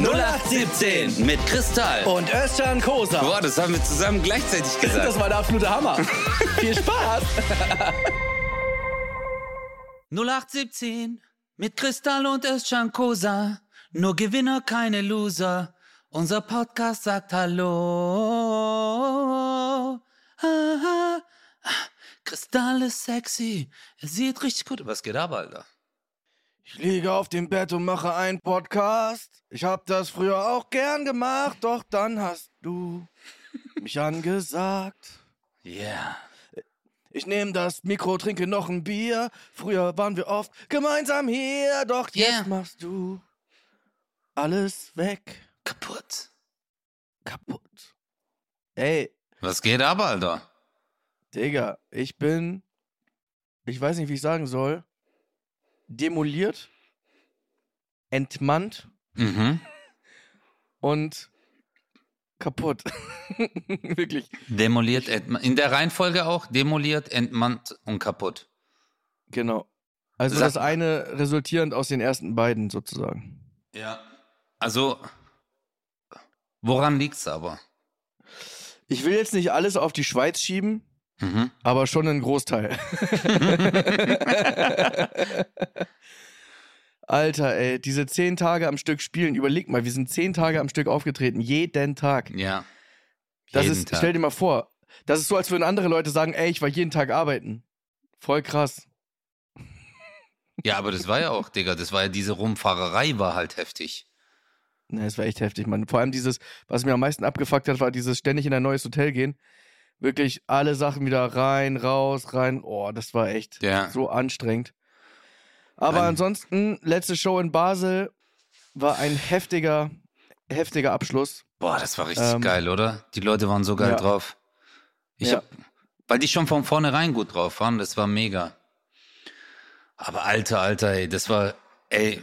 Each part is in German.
0817 Mit Kristall. und Özcan Kosa. Boah, das haben wir zusammen gleichzeitig gesagt. Das war der absolute Hammer. Viel Spaß. 0817 mit Kristall und Özcan Kosa. Nur Gewinner, keine Loser. Unser Podcast sagt Hallo. Ah, ah. Kristall ist sexy. Er sieht richtig gut. Was geht ab, Alter? Ich liege auf dem Bett und mache einen Podcast. Ich hab das früher auch gern gemacht, doch dann hast du mich angesagt. Yeah. Ich nehme das Mikro, trinke noch ein Bier. Früher waren wir oft gemeinsam hier, doch Yeah. jetzt machst du alles weg. Kaputt. Kaputt. Ey, Was geht ab, Alter? Digga, ich bin, ich weiß nicht, wie ich sagen soll, demoliert, entmannt Mhm. und kaputt. Wirklich. Demoliert, entma- in der Reihenfolge auch, demoliert, entmannt und kaputt. Genau. Also Sag- das eine resultierend aus den ersten beiden sozusagen. Ja. Also, woran liegt's aber? Ich will jetzt nicht alles auf die Schweiz schieben, Mhm. aber schon einen Großteil. Alter, ey, diese zehn Tage am Stück spielen, überleg mal, wir sind zehn Tage am Stück aufgetreten, jeden Tag. Ja. Das Jeden ist, Tag. stell dir mal vor, das ist so, als würden andere Leute sagen, ey, ich war jeden Tag arbeiten. Voll krass. Ja, aber das war ja auch, Digga, das war ja diese Rumfahrerei war halt heftig. Ne, es war echt heftig, Mann. Vor allem dieses, was mir am meisten abgefuckt hat, war dieses ständig in ein neues Hotel gehen. Wirklich alle Sachen wieder rein, raus, rein. Oh, das war echt Ja. so anstrengend. Aber Dann- ansonsten, letzte Show in Basel war ein heftiger, heftiger Abschluss. Boah, das war richtig Ähm, geil, oder? Die Leute waren so geil ja. drauf. Ich Ja. hab, weil die schon von vornherein gut drauf waren, das war mega. Aber alter, alter, ey, das war, ey,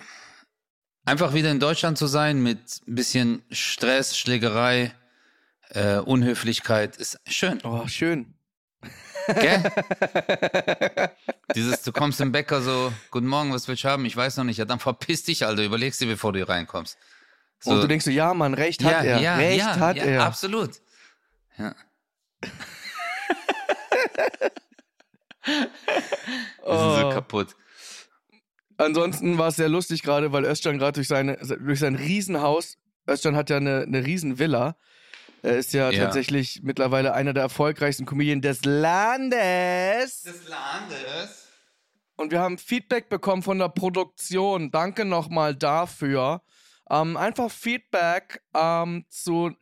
einfach wieder in Deutschland zu sein mit ein bisschen Stress, Schlägerei, äh, Unhöflichkeit, ist schön, Oh, schön. gell? Dieses, du kommst im Bäcker so, guten Morgen, was willst du haben? Ich weiß noch nicht. Ja, dann verpiss dich, Alter, überlegst dir, bevor du hier reinkommst. So, Und du denkst so, ja, Mann, recht hat ja, er. ja, recht ja, hat ja, er. Absolut. Ja. Wir sind so Oh. kaputt. Ansonsten war es sehr lustig gerade, weil Özcan gerade durch, seine, durch sein Riesenhaus, Özcan hat ja eine, eine Riesenvilla. Er ist ja, Ja. tatsächlich mittlerweile einer der erfolgreichsten Comedien des Landes. Des Landes. Und wir haben Feedback bekommen von der Produktion. Danke nochmal dafür. Ähm, einfach Feedback ähm, zu.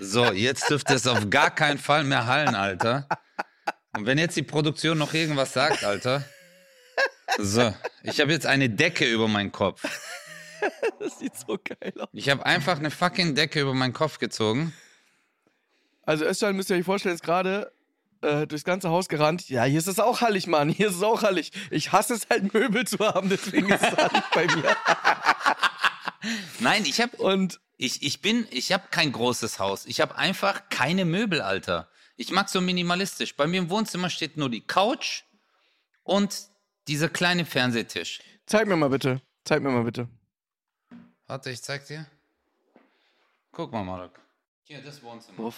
So, jetzt dürfte es auf gar keinen Fall mehr hallen, Alter. Und wenn jetzt die Produktion noch irgendwas sagt, Alter. So, ich habe jetzt eine Decke über meinen Kopf. Das sieht so geil aus. Ich habe einfach eine fucking Decke über meinen Kopf gezogen. Also, Özcan müsst ihr euch vorstellen, ist gerade äh, durchs ganze Haus gerannt. Ja, hier ist es auch hallig, Mann. Hier ist es auch hallig. Ich hasse es halt, Möbel zu haben, deswegen ist es hallig bei mir. Nein, ich habe Und Ich, ich bin, ich habe kein großes Haus. Ich habe einfach keine Möbel, Alter. Ich mag so minimalistisch. Bei mir im Wohnzimmer steht nur die Couch und dieser kleine Fernsehtisch. zeig mir mal bitte. Zeig mir mal bitte. Warte, ich zeig dir. Guck mal, Marek. Hier, das Wohnzimmer. Boah,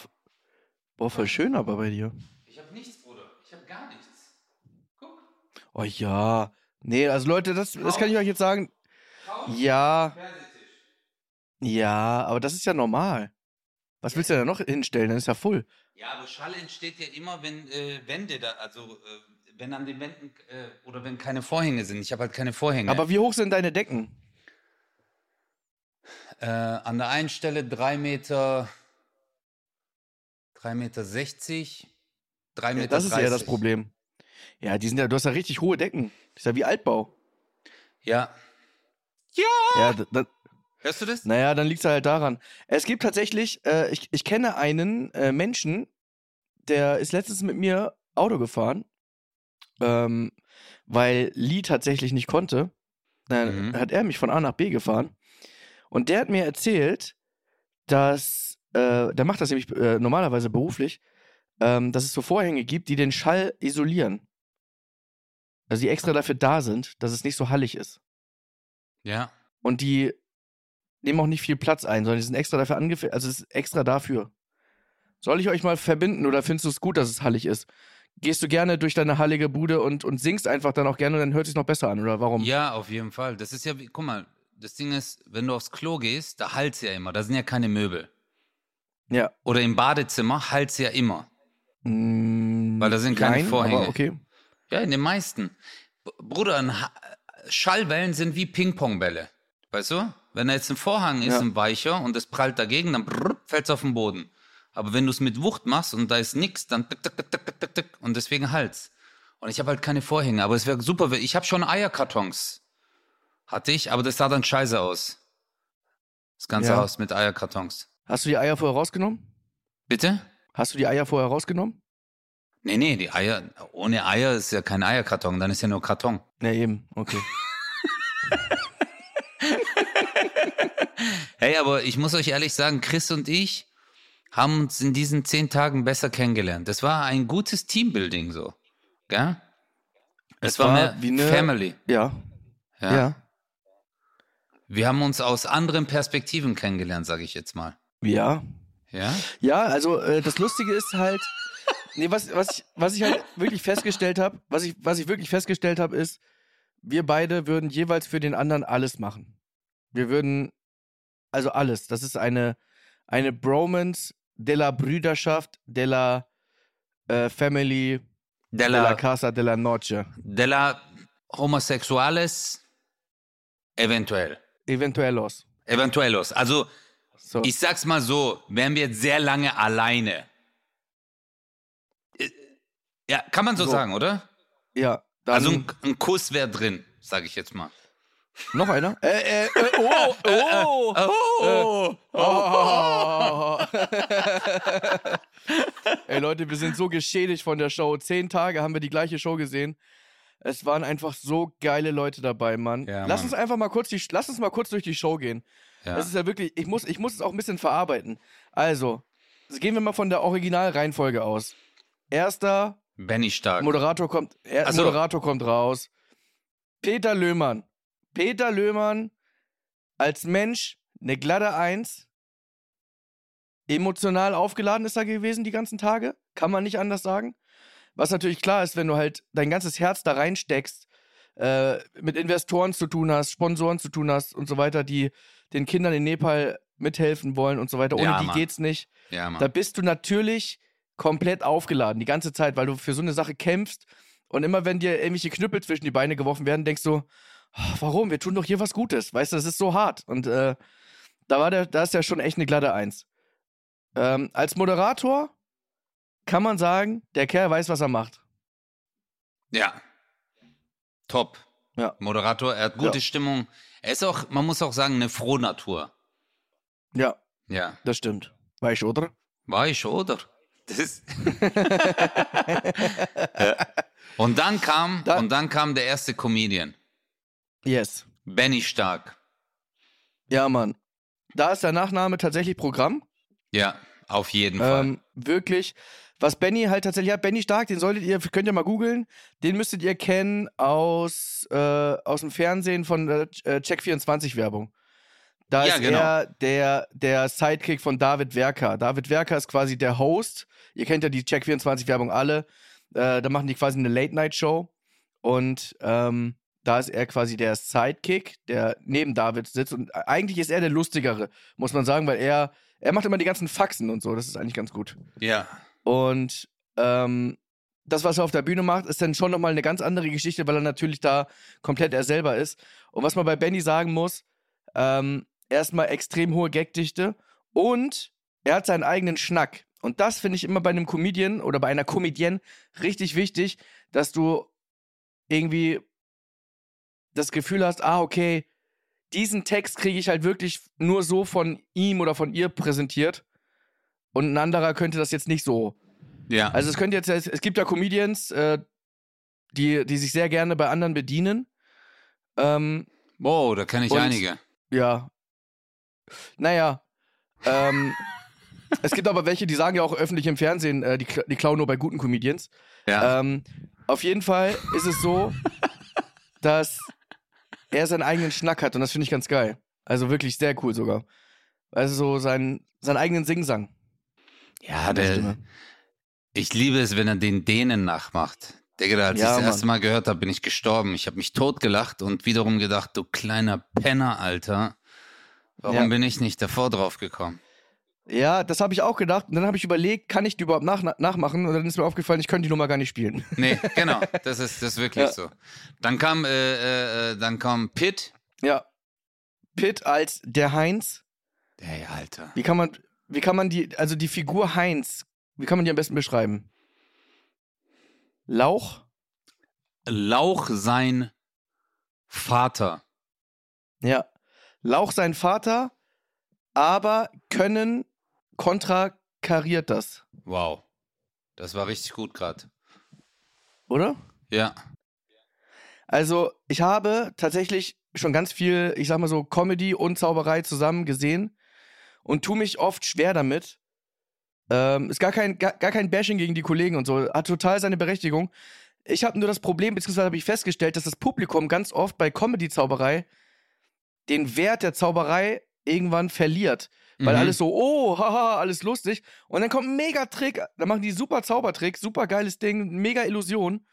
boah voll schön aber bei dir. Ich habe nichts, Bruder. Ich habe gar nichts. Guck. Oh ja. Nee, also Leute, das, das kann ich euch jetzt sagen. Ja, Fernsehtisch. ja, aber das ist ja normal. Was willst du da noch hinstellen? Das ist ja voll. Ja, aber Schall entsteht ja immer, wenn äh, Wände da, also äh, wenn an den Wänden äh, oder wenn keine Vorhänge sind. Ich habe halt keine Vorhänge. Aber wie hoch sind deine Decken? Äh, an der einen Stelle 3 Meter, 3 Meter 60, 3 Meter Das ist ja das 30. Problem. Ja, die sind ja, du hast ja richtig hohe Decken. Das ist ja wie Altbau. Ja. Ja, da, da, Hörst du das? naja, dann liegt es halt daran. Es gibt tatsächlich, äh, ich, ich kenne einen äh, Menschen, der ist letztens mit mir Auto gefahren, ähm, weil Lee tatsächlich nicht konnte. Dann Mhm. hat er mich von A nach B gefahren. Und der hat mir erzählt, dass, äh, der macht das nämlich äh, normalerweise beruflich, ähm, dass es so Vorhänge gibt, die den Schall isolieren. Also die extra dafür da sind, dass es nicht so hallig ist. Ja. Und die, nehmen auch nicht viel Platz ein, sondern die sind extra dafür angefertigt, also es ist extra dafür. Soll ich euch mal verbinden oder findest du es gut, dass es hallig ist? Gehst du gerne durch deine hallige Bude und, und singst einfach dann auch gerne und dann hört es sich noch besser an, oder warum? Ja, auf jeden Fall. Das ist ja, wie, guck mal, das Ding ist, wenn du aufs Klo gehst, da halt's ja immer. Da sind ja keine Möbel. Ja. Oder im Badezimmer halt's ja immer. Mm, Weil da sind keine nein, Vorhänge. Aber okay. Ja, in den meisten. Bruder, Schallwellen sind wie Ping-Pong-Bälle. Weißt du? Wenn da jetzt ein Vorhang ist, Ja. ein weicher, und es prallt dagegen, dann fällt es auf den Boden. Aber wenn du es mit Wucht machst und da ist nix, dann tick, tick, tick, tick, tick, tick, und deswegen Hals. Und ich habe halt keine Vorhänge, aber es wäre super. Ich habe schon Eierkartons. Hatte ich, aber das sah dann scheiße aus. Das ganze Ja. Haus mit Eierkartons. Hast du die Eier vorher rausgenommen? Bitte? Hast du die Eier vorher rausgenommen? Nee, nee, die Eier, ohne Eier ist ja kein Eierkarton, dann ist ja nur Karton. Ja, eben, okay. Hey, aber ich muss euch ehrlich sagen, Chris und ich haben uns in diesen zehn Tagen besser kennengelernt. Das war ein gutes Teambuilding so. Gell? Es, Es war, war mehr wie eine- Family. Ja, Ja. ja. Wir haben uns aus anderen Perspektiven kennengelernt, sage ich jetzt mal. Ja. Ja? Ja, also äh, das Lustige ist halt, nee, was, was, ich, was ich halt wirklich festgestellt habe, was ich, was ich wirklich festgestellt habe, ist, wir beide würden jeweils für den anderen alles machen. Wir würden, also alles. Das ist eine, eine Bromance de la Brüderschaft, de la äh, Family, De de la la, Casa de la Noche. de la Homosexuales eventuell. Eventuellos. Eventuellos. Also, So. ich sag's mal so, wären wir jetzt sehr lange alleine. Äh, Ja, kann man so, So. sagen, oder? ja, Also ein, ein Kuss wäre drin, sage ich jetzt mal. noch einer? Äh, äh, äh, oh, oh, Oh, Oh. Ey Leute, wir sind so geschädigt von der Show. Zehn Tage haben wir die gleiche Show gesehen. Es waren einfach so geile Leute dabei, Mann. Ja, lass Mann. uns einfach mal kurz die, lass uns mal kurz durch die Show gehen. ja. Das ist ja wirklich, ich muss, ich muss es auch ein bisschen verarbeiten. Also, gehen wir mal von der Originalreihenfolge aus. Erster Benny Stark. Moderator kommt, er, so. Moderator kommt raus. Peter Löhmann. Peter Löhmann als Mensch eine glatte Eins. Emotional aufgeladen ist er gewesen die ganzen Tage. Kann man nicht anders sagen. Was natürlich klar ist, wenn du halt dein ganzes Herz da reinsteckst, äh, mit Investoren zu tun hast, Sponsoren zu tun hast und so weiter, die den Kindern in Nepal mithelfen wollen und so weiter. Ohne Ja, die Mann. geht's nicht. ja. Da bist du natürlich komplett aufgeladen, die ganze Zeit, weil du für so eine Sache kämpfst. Und immer wenn dir irgendwelche Knüppel zwischen die Beine geworfen werden, denkst du, "Oh, warum? Wir tun doch hier was Gutes. Weißt du, das ist so hart. Und äh, da war der, da ist ja schon echt eine glatte Eins. Ähm, als Moderator kann man sagen, der Kerl weiß, was er macht. ja. Top. Ja. Moderator, er hat gute Ja. Stimmung. Er ist auch, man muss auch sagen, eine Frohnatur. Ja, Ja. das stimmt. Du, oder? War ich, oder? Das Ja. Und dann kam, Da- und dann kam der erste Comedian. Yes. Benny Stark. Ja, Mann. Da ist der Nachname tatsächlich Programm. Ja, auf jeden Fall. Ähm, wirklich. Was Benny halt tatsächlich hat, Benny Stark, den solltet ihr, könnt ihr mal googeln, den müsstet ihr kennen aus, äh, aus dem Fernsehen von der äh, Check24-Werbung. Da Ja, ist genau. er der, der Sidekick von David Werker. David Werker ist quasi der Host. Ihr kennt ja die Check24-Werbung alle. Äh, da machen die quasi eine Late-Night-Show. Und ähm, da ist er quasi der Sidekick, der neben David sitzt. Und eigentlich ist er der Lustigere, muss man sagen, weil er, er macht immer die ganzen Faxen und so. Das ist eigentlich ganz gut. ja. Und ähm, das, was er auf der Bühne macht, ist dann schon nochmal eine ganz andere Geschichte, weil er natürlich da komplett er selber ist. Und was man bei Benny sagen muss, ähm, erstmal extrem hohe Gagdichte und er hat seinen eigenen Schnack. Und das finde ich immer bei einem Comedian oder bei einer Comedienne richtig wichtig, dass du irgendwie das Gefühl hast, ah, okay, diesen Text kriege ich halt wirklich nur so von ihm oder von ihr präsentiert. Und ein anderer könnte das jetzt nicht so. Ja. Also es könnte jetzt, es es gibt ja Comedians, äh, die, die sich sehr gerne bei anderen bedienen. Ähm, wow, da kenne ich und- einige. ja. Naja. Ähm, es gibt aber welche, die sagen ja auch öffentlich im Fernsehen, äh, die, die klauen nur bei guten Comedians. Ja. Ähm, auf jeden Fall ist es so, dass er seinen eigenen Schnack hat und das finde ich ganz geil. Also wirklich sehr cool sogar. Also so sein, seinen eigenen Singsang. Ja, der ich liebe es, wenn er den Dänen nachmacht. Digga, als Ja, ich das Mann. erste Mal gehört habe, bin ich gestorben. Ich habe mich totgelacht und wiederum gedacht, du kleiner Penner, Alter. Warum Ja. bin ich nicht davor drauf gekommen? Ja, das habe ich auch gedacht. Und dann habe ich überlegt, kann ich die überhaupt nach, nachmachen? Und dann ist mir aufgefallen, ich könnte die Nummer gar nicht spielen. Nee, genau, das ist, das ist wirklich Ja. so. Dann kam, äh, äh, äh, dann kam Pitt. Ja. Pitt als der Heinz. Hey, Alter. Wie kann man, wie kann man die, also die Figur Heinz, wie kann man die am besten beschreiben? Lauch? Lauch sein Vater. Ja. Lauch sein Vater, aber können kontrakariert das, Wow. Das war richtig gut gerade. oder? Ja. Also, ich habe tatsächlich schon ganz viel, ich sag mal so, Comedy und Zauberei zusammen gesehen und tu mich oft schwer damit. Ähm, ist gar kein, gar, gar kein Bashing gegen die Kollegen und so. Hat total seine Berechtigung. Ich habe nur das Problem, beziehungsweise habe ich festgestellt, dass das Publikum ganz oft bei Comedy-Zauberei den Wert der Zauberei irgendwann verliert. Weil Mhm. alles so, oh, haha, alles lustig. Und dann kommt ein Mega-Trick, dann machen die super Zaubertrick, super geiles Ding, mega Illusion.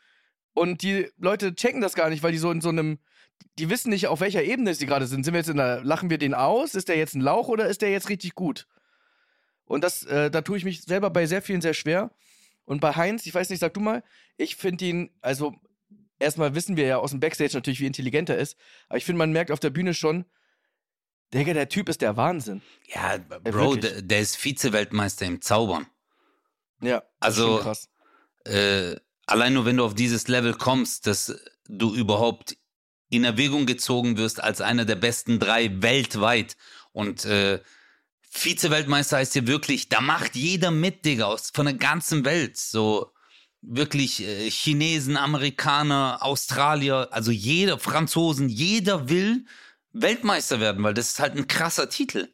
Und die Leute checken das gar nicht, weil die so in so einem, die wissen nicht, auf welcher Ebene sie gerade sind. Sind wir jetzt in der, lachen wir den aus? Ist der jetzt ein Lauch oder ist der jetzt richtig gut? Und das, äh, da tue ich mich selber bei sehr vielen sehr schwer. Und bei Heinz, ich weiß nicht, sag du mal, ich finde ihn, also erstmal wissen wir ja aus dem Backstage natürlich, wie intelligent er ist. Aber ich finde, man merkt auf der Bühne schon, Digga, der Typ ist der Wahnsinn. Ja, Bro, wirklich. der, der ist Vize-Weltmeister im Zaubern. Ja. Also, krass. äh, allein nur wenn du auf dieses Level kommst, dass du überhaupt in Erwägung gezogen wirst als einer der besten drei weltweit und äh, Vize-Weltmeister heißt ja wirklich, da macht jeder mit, Digga, aus, von der ganzen Welt. So wirklich äh, Chinesen, Amerikaner, Australier, also jeder, Franzosen, jeder will Weltmeister werden, weil das ist halt ein krasser Titel.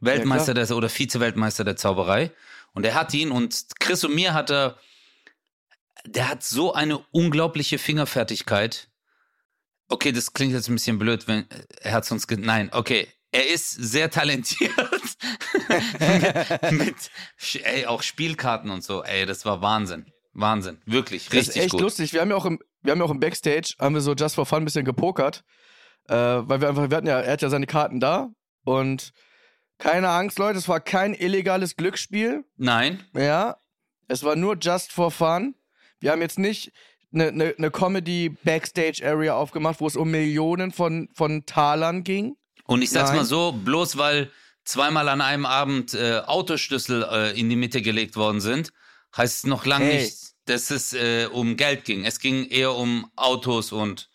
Weltmeister der, oder Vize-Weltmeister der Zauberei. Und er hat ihn und Chris und mir hat er, der hat so eine unglaubliche Fingerfertigkeit. Okay, das klingt jetzt ein bisschen blöd, wenn er hat sonst ge nein, okay, er ist sehr talentiert mit, mit ey, auch Spielkarten und so. Ey, das war Wahnsinn, Wahnsinn, wirklich Das ist richtig echt gut. lustig. Wir haben ja auch im, wir haben ja auch im Backstage, haben wir so just for fun ein bisschen gepokert. Äh, weil wir einfach, wir hatten ja, er hat ja seine Karten da und keine Angst, Leute, es war kein illegales Glücksspiel. Nein, Ja. Es war nur just for fun. Wir haben jetzt nicht eine ne, ne Comedy-Backstage-Area aufgemacht, wo es um Millionen von, von Talern ging. Und ich sag's Nein. mal so, bloß weil zweimal an einem Abend äh, Autoschlüssel äh, in die Mitte gelegt worden sind, heißt es noch lange Hey. nicht, dass es äh, um Geld ging. Es ging eher um Autos und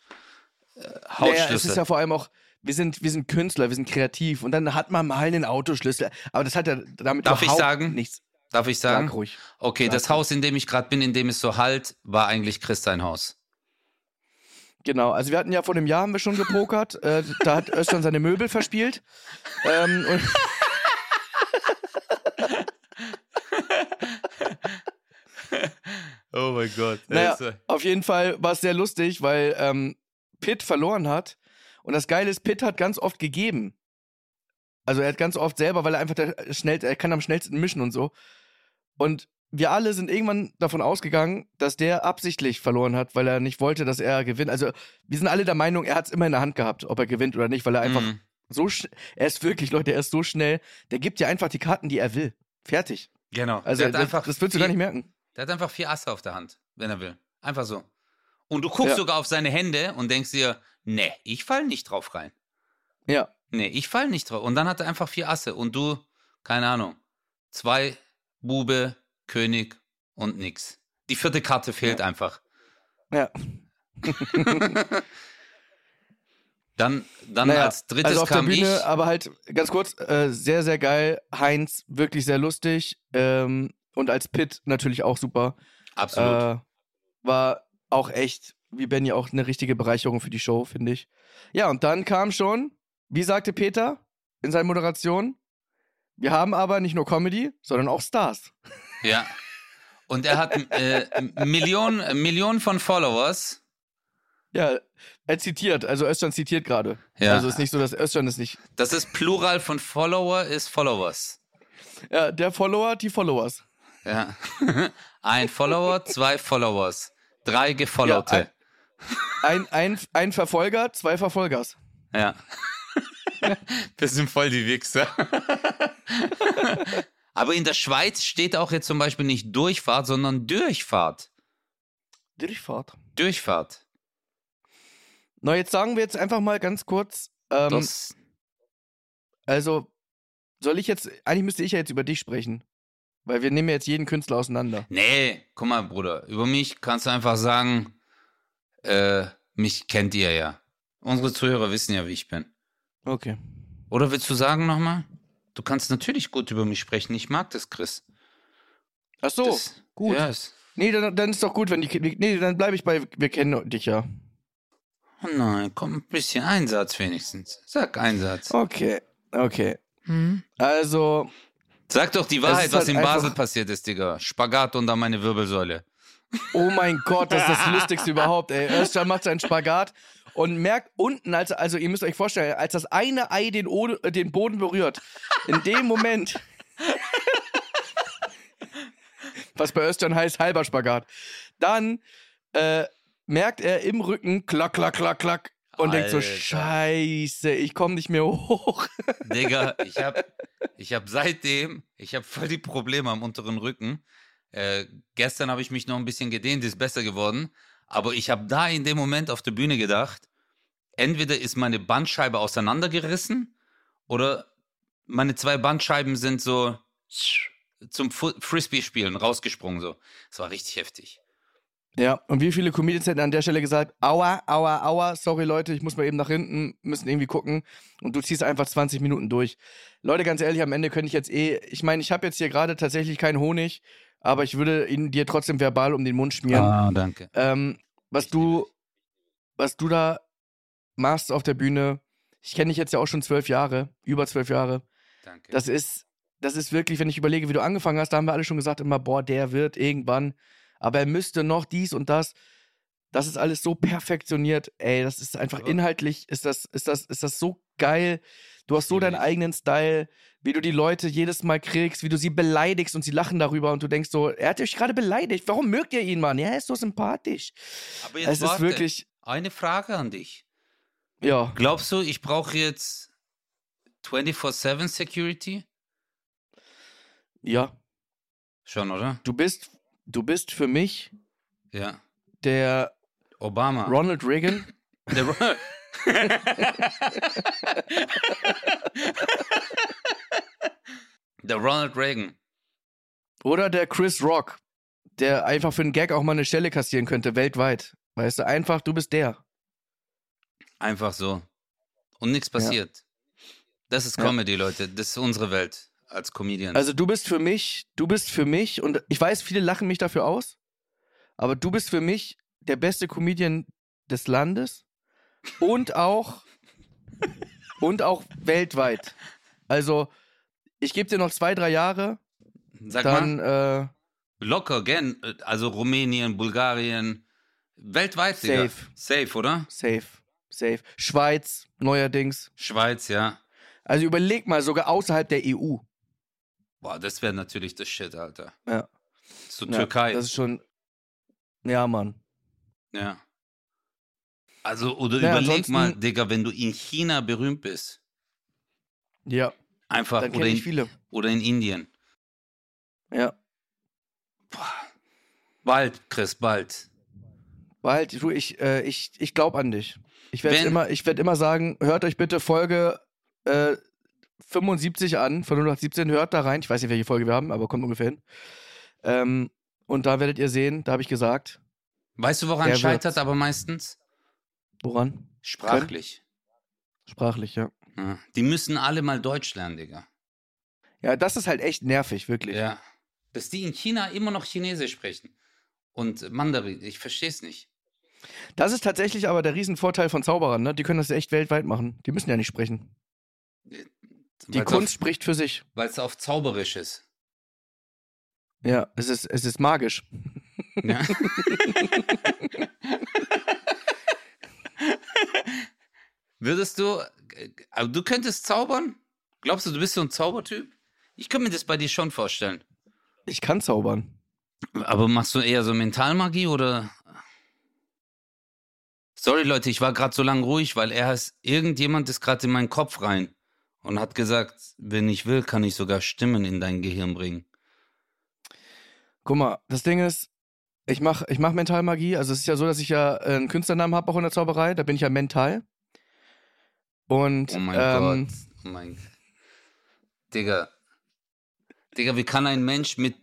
äh, Naja, Hausschlüssel. es ist ja vor allem auch, wir sind, wir sind Künstler, wir sind kreativ und dann hat man mal einen Autoschlüssel. Aber das hat ja damit Darf ich überhaupt sagen? nichts. Darf ich sagen? Sag ruhig. Okay, Sag das Haus, in dem ich gerade bin, in dem es so halt, war eigentlich Chris sein Haus. Genau, also wir hatten ja vor einem Jahr haben wir schon gepokert. äh, da hat Özcan seine Möbel verspielt. Ähm, Oh mein Gott. naja, auf jeden Fall war es sehr lustig, weil ähm, Pitt verloren hat. Und das Geile ist, Pitt hat ganz oft gegeben. Also er hat ganz oft selber, weil er einfach der schnell, er kann am schnellsten mischen und so. Und wir alle sind irgendwann davon ausgegangen, dass der absichtlich verloren hat, weil er nicht wollte, dass er gewinnt. Also wir sind alle der Meinung, er hat es immer in der Hand gehabt, ob er gewinnt oder nicht, weil er einfach Mhm. so er ist wirklich, Leute, er ist so schnell, der gibt dir einfach die Karten, die er will. Fertig. Genau. Also das, das willst du gar nicht merken. Der hat einfach vier Asse auf der Hand, wenn er will. Einfach so. Und du guckst Ja. sogar auf seine Hände und denkst dir, nee, ich fall nicht drauf rein. Ja. Nee, ich fall nicht drauf. Und dann hat er einfach vier Asse. Und du, keine Ahnung, zwei, Bube, König und nix. Die vierte Karte fehlt einfach. Ja. Dann, dann Naja, als drittes also auf kam der Bühne, ich. aber halt ganz kurz, äh, sehr, sehr geil. Heinz, wirklich sehr lustig. Ähm, und als Pitt natürlich auch super. Absolut. Äh, war auch echt, wie Benny, auch eine richtige Bereicherung für die Show, finde ich. Ja, und dann kam schon, wie sagte Peter in seiner Moderation, wir haben aber nicht nur Comedy, sondern auch Stars. Ja. Und er hat äh, Millionen, Millionen von Followers. Ja, er zitiert, also Özcan zitiert gerade. Ja. Also ist nicht so, dass Özcan es nicht. Das ist Plural von Follower ist Followers. Ja, der Follower, die Followers. Ja. Ein Follower, zwei Followers. Drei Gefollowte. Ein, ein, ein Verfolger, zwei Verfolgers. Ja. Wir sind voll die Wichser. Aber in der Schweiz steht auch jetzt zum Beispiel nicht Durchfahrt, sondern Durchfahrt. Durchfahrt. Durchfahrt. Na, jetzt sagen wir jetzt einfach mal ganz kurz, ähm, Das, also soll ich jetzt, eigentlich müsste ich ja jetzt über dich sprechen. Weil wir nehmen ja jetzt jeden Künstler auseinander. nee, guck mal, Bruder. Über mich kannst du einfach sagen, äh, mich kennt ihr ja. Unsere Zuhörer wissen ja, wie ich bin. Okay. Oder willst du sagen nochmal? Du kannst natürlich gut über mich sprechen. Ich mag das, Chris. Ach so, das, gut. Ja, ist, Nee, dann, dann ist doch gut, wenn die. Nee, dann bleibe ich bei. Wir kennen dich ja. oh nein, komm, ein bisschen Einsatz wenigstens. Sag Einsatz. Okay, okay. Hm? Also, Sag doch die Wahrheit, was halt in Basel passiert ist, Digga. Spagat unter meine Wirbelsäule. oh mein Gott, das ist das Lustigste überhaupt, ey. Özcan macht seinen Spagat und merkt unten, als, also ihr müsst euch vorstellen, als das eine Ei den, Ode, äh, den Boden berührt, in dem Moment, was bei Özcan heißt, halber Spagat, dann äh, merkt er im Rücken klack, klack, klack, klack und denkt so, Alter. scheiße, ich komme nicht mehr hoch. Digga, ich hab, ich hab seitdem, ich hab voll die Probleme am unteren Rücken. Äh, gestern habe ich mich noch ein bisschen gedehnt, ist besser geworden. Aber ich habe da in dem Moment auf der Bühne gedacht, entweder ist meine Bandscheibe auseinandergerissen oder meine zwei Bandscheiben sind so zum Frisbee-Spielen rausgesprungen. So. Das war richtig heftig. Ja, und wie viele Comedians hätten an der Stelle gesagt, aua, aua, aua, sorry Leute, ich muss mal eben nach hinten, müssen irgendwie gucken und du ziehst einfach 20 Minuten durch. Leute, ganz ehrlich, am Ende könnte ich jetzt eh, ich meine, ich habe jetzt hier gerade tatsächlich keinen Honig, aber ich würde ihn dir trotzdem verbal um den Mund schmieren. Ah, danke. Ähm, was du, was du da machst auf der Bühne, ich kenne dich jetzt ja auch schon zwölf Jahre, über zwölf Jahre. Danke. Das ist, das ist wirklich, wenn ich überlege, wie du angefangen hast, da haben wir alle schon gesagt immer, boah, der wird irgendwann, aber er müsste noch dies und das. Das ist alles so perfektioniert, ey, das ist einfach Ja. inhaltlich, ist das, ist das, ist das so geil. Du hast so deinen eigenen Style, wie du die Leute jedes Mal kriegst, wie du sie beleidigst und sie lachen darüber und du denkst so, er hat euch gerade beleidigt, warum mögt ihr ihn, Mann? Ja, er ist so sympathisch. Aber Es ist wirklich, eine Frage an dich. ja, Glaubst du, ich brauche jetzt 24-7 Security? ja, Schon, oder? du bist, du bist für mich Ja. der Obama. Ronald Reagan. Der Der Ronald Reagan. Oder der Chris Rock, der einfach für einen Gag auch mal eine Stelle kassieren könnte, weltweit. Weißt du, einfach, du bist der. Einfach so. Und nichts passiert. Das ist Ja. Comedy, Leute. Das ist unsere Welt als Comedians. Also du bist für mich, du bist für mich, und ich weiß, viele lachen mich dafür aus, aber du bist für mich der beste Comedian des Landes und auch, und auch weltweit. Also, ich gebe dir noch zwei, drei Jahre, Sag dann, mal, äh, locker, gern. Also Rumänien, Bulgarien. Weltweit, Digga. Safe. Safe, oder? safe, safe. Schweiz, neuerdings. Schweiz, ja. Also überleg mal, sogar außerhalb der EU. Boah, das wäre natürlich das Shit, Alter. Ja. Zu Ja, Türkei. Das ist schon, ja, Mann. Ja. Also, oder Ja, überleg mal, Digga, wenn du in China berühmt bist. Ja, Einfach, dann oder in, viele. oder in Indien. Ja. Bald, Chris, bald. Bald, du, ich, äh, ich, ich glaube an dich. Ich werde immer, ich werd immer sagen, hört euch bitte Folge äh, 75 an, von 017, hört da rein. Ich weiß nicht, welche Folge wir haben, aber kommt ungefähr hin. Ähm, und da werdet ihr sehen, da habe ich gesagt, Weißt du, woran scheitert aber meistens? Woran? Sprachlich. Sprachlich, ja. Ja. Die müssen alle mal Deutsch lernen, Digga. Ja, das ist halt echt nervig, wirklich. Ja. Dass die in China immer noch Chinesisch sprechen. Und Mandarin, ich verstehe es nicht. Das ist tatsächlich aber der Riesenvorteil von Zauberern, ne? Die können das echt weltweit machen. Die müssen ja nicht sprechen. Die Weil's Kunst Auf, spricht für sich. Weil es auf zauberisch ist. Ja, es ist, es ist magisch. Ja. Würdest du, also du könntest zaubern? Glaubst du, du bist so ein Zaubertyp? Ich könnte mir das bei dir schon vorstellen. Ich kann zaubern. Aber machst du eher so Mentalmagie oder? Sorry Leute, ich war gerade so lange ruhig, weil er ist, irgendjemand ist gerade in meinen Kopf rein und hat gesagt, wenn ich will, kann ich sogar Stimmen in dein Gehirn bringen. Guck mal, das Ding ist, ich mache ich mach Mentalmagie. Also es ist ja so, dass ich ja äh, einen Künstlernamen habe auch in der Zauberei. Da bin ich ja mental. Und Oh mein ähm, Gott. Oh mein Digga. Digga, wie kann ein Mensch mit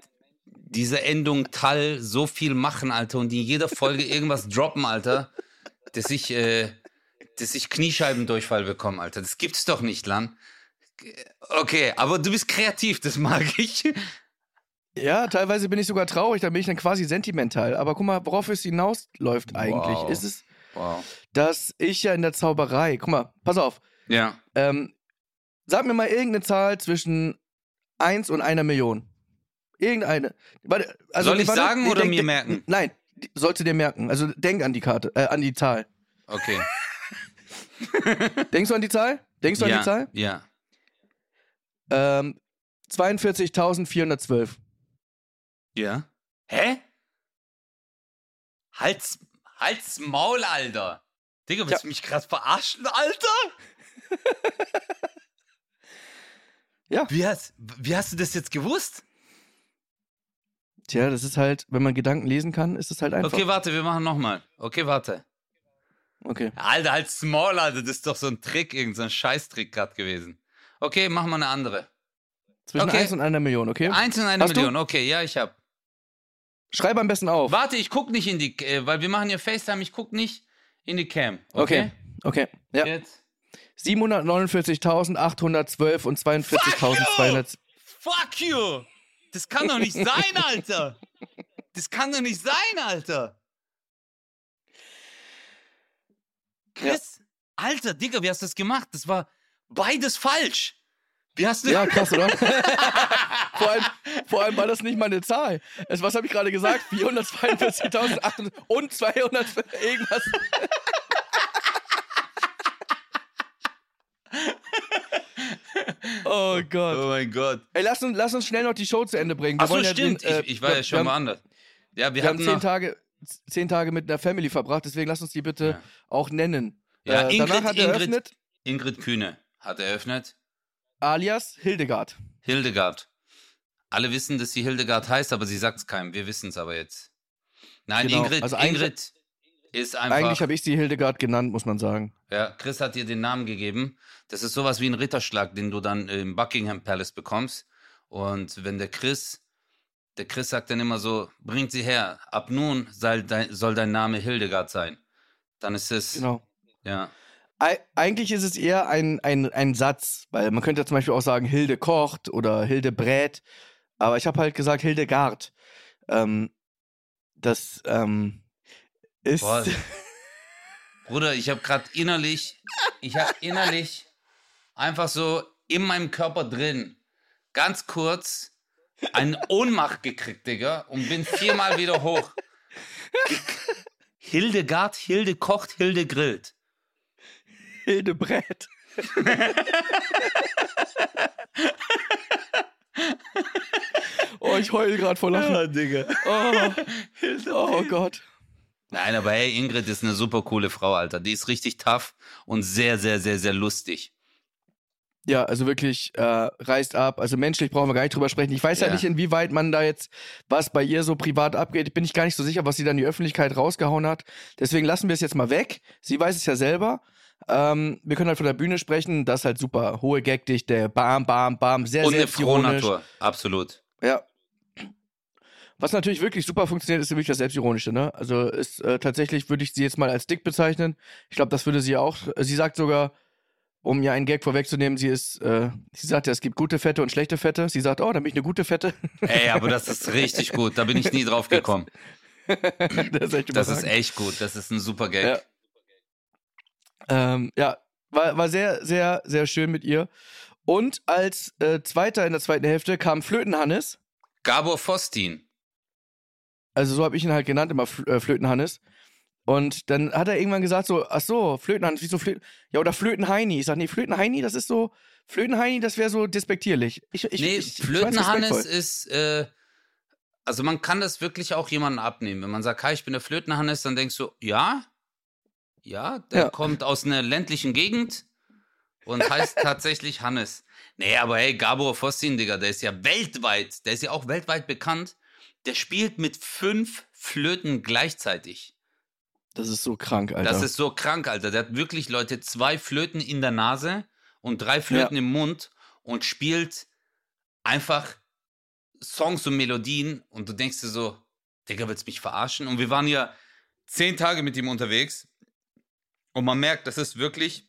dieser Endung Tal so viel machen, Alter, und in jeder Folge irgendwas droppen, Alter, dass ich, äh, dass ich Kniescheibendurchfall bekomme, Alter. Das gibt's doch nicht, Lan. Okay, aber du bist kreativ, das mag ich. ja, teilweise bin ich sogar traurig, da bin ich dann quasi sentimental. Aber guck mal, worauf es hinausläuft eigentlich, Wow. ist es, Wow. dass ich ja in der Zauberei, guck mal, pass auf, Ja. ähm, sag mir mal irgendeine Zahl zwischen 1 und einer Million. Irgendeine. Warte, also, Soll ich warte, sagen oder denk- mir merken? Nein, du dir merken. Also denk an die Karte, äh, an die Zahl. Okay. Denkst du an die Zahl? Denkst du ja. an die Zahl? Ja. Ähm, 42.412. Ja. Hä? Halt's, halt's Maul, Alter. Digga, willst du mich krass verarschen, Alter? Ja. Wie hast, wie hast du das jetzt gewusst? Tja, das ist halt, wenn man Gedanken lesen kann, ist es halt einfach. Okay, warte, wir machen nochmal. Okay, warte. Okay. Alter, halt's Maul, Alter. Das ist doch so ein Trick, irgendein so Scheißtrick gerade gewesen. Okay, machen wir eine andere. Zwischen Okay. 1 und einer Million, okay? Eins in eine Hast du? Million. Okay, ja, ich hab. Schreib am besten auf. Warte, ich guck nicht in die, äh, weil wir machen hier FaceTime, ich guck nicht in die Cam. Okay. Okay? Okay. Ja. Jetzt. 749.812 und 42.200. Fuck you! Das kann doch nicht sein, Alter! Das kann doch nicht sein, Alter! Chris, Alter, Digga, wie hast du das gemacht? Das war beides falsch. Wie hast du Ja, krass, oder? vor, allem, vor allem war das nicht mal eine Zahl. Es, was habe ich gerade gesagt? 442.800 und 200 irgendwas. oh Gott. Oh mein Gott. Ey, lass uns, lass uns schnell noch die Show zu Ende bringen. Wir wollen ja stimmt. den, äh, ich, ich war ja schon mal anders. Ja, wir, Wir haben zehn noch, Tage, zehn Tage mit einer Family verbracht, deswegen lass uns die bitte Ja. auch nennen. Ja, äh, Ingrid- danach hat er Ingrid- eröffnet, Ingrid Kühne hat eröffnet. Alias Hildegard. Hildegard. Alle wissen, dass sie Hildegard heißt, aber sie sagt es keinem. Wir wissen es aber jetzt. Nein, Genau. Ingrid, Also Ingrid ist einfach. Eigentlich habe ich sie Hildegard genannt, muss man sagen. Ja, Chris hat dir den Namen gegeben. Das ist sowas wie ein Ritterschlag, den du dann im Buckingham Palace bekommst. Und wenn der Chris, der Chris sagt dann immer so, bringt sie her. Ab nun soll dein, soll dein Name Hildegard sein. Dann ist es, Genau. ja. Ei- Eigentlich ist es eher ein, ein, ein Satz, weil man könnte zum Beispiel auch sagen, Hilde kocht oder Hilde brät. Aber ich habe halt gesagt, Hildegard. Ähm, das ähm, ist. Boah. Bruder, ich habe gerade innerlich, ich habe innerlich einfach so in meinem Körper drin ganz kurz eine Ohnmacht gekriegt, Digga, und bin viermal wieder hoch. Hildegard, Hilde kocht, Hilde grillt. Hilde brät. oh, ich heul gerade vor Lachen. Digga. Oh, oh Gott. Nein, aber hey, Ingrid ist eine super coole Frau, Alter. Die ist richtig tough und sehr, sehr, sehr, sehr lustig. Ja, also wirklich äh, reißt ab. Also menschlich brauchen wir gar nicht drüber sprechen. Ich weiß ja. Ja. nicht, inwieweit man da jetzt, was bei ihr so privat abgeht. Bin ich gar nicht so sicher, was sie dann in die Öffentlichkeit rausgehauen hat. Deswegen lassen wir es jetzt mal weg. Sie weiß es ja selber. Ähm, wir können halt von der Bühne sprechen. Das ist halt super. Hohe Gagdichte, bam, bam, bam. Sehr, Und sehr eine frohe Natur. Absolut. Ja. Was natürlich wirklich super funktioniert, ist wirklich das Selbstironische, ne? Also ist äh, tatsächlich, würde ich sie jetzt mal als dick bezeichnen. Ich glaube, das würde sie auch. Sie sagt sogar, um ihr einen Gag vorwegzunehmen, sie ist, äh, sie sagt ja, es gibt gute Fette und schlechte Fette. Sie sagt, oh, dann bin ich eine gute Fette. Ey, aber das ist richtig gut. Da bin ich nie drauf gekommen. das ist echt Das ist echt gut. Das ist ein super Gag. Ja. Ähm, ja, war, war sehr, sehr, sehr schön mit ihr. Und als äh, Zweiter in der zweiten Hälfte kam Flötenhannes. Gabor Fostin. Also so habe ich ihn halt genannt, immer Fl äh, Flötenhannes. Und dann hat er irgendwann gesagt so, ach so, Flötenhannes, wieso Flöten? Ja, oder Flötenheini. Ich sag, nee, Flötenheini, das ist so, Flötenheini, das wäre so despektierlich. Ich, ich, nee, ich, Flötenhannes ist, äh, also man kann das wirklich auch jemandem abnehmen. Wenn man sagt, hi, ich bin der Flötenhannes, dann denkst du, ja, ja, der Ja. kommt aus einer ländlichen Gegend und heißt tatsächlich Hannes. Nee, aber hey, Gabor Fossin, Digga, der ist ja weltweit, der ist ja auch weltweit bekannt. Der spielt mit fünf Flöten gleichzeitig. Das ist so krank, Alter. Das ist so krank, Alter. Der hat wirklich, Leute, zwei Flöten in der Nase und drei Flöten im Mund und spielt einfach Songs und Melodien und du denkst dir so, Digga, willst du mich verarschen? Und wir waren ja zehn Tage mit ihm unterwegs und man merkt, das ist wirklich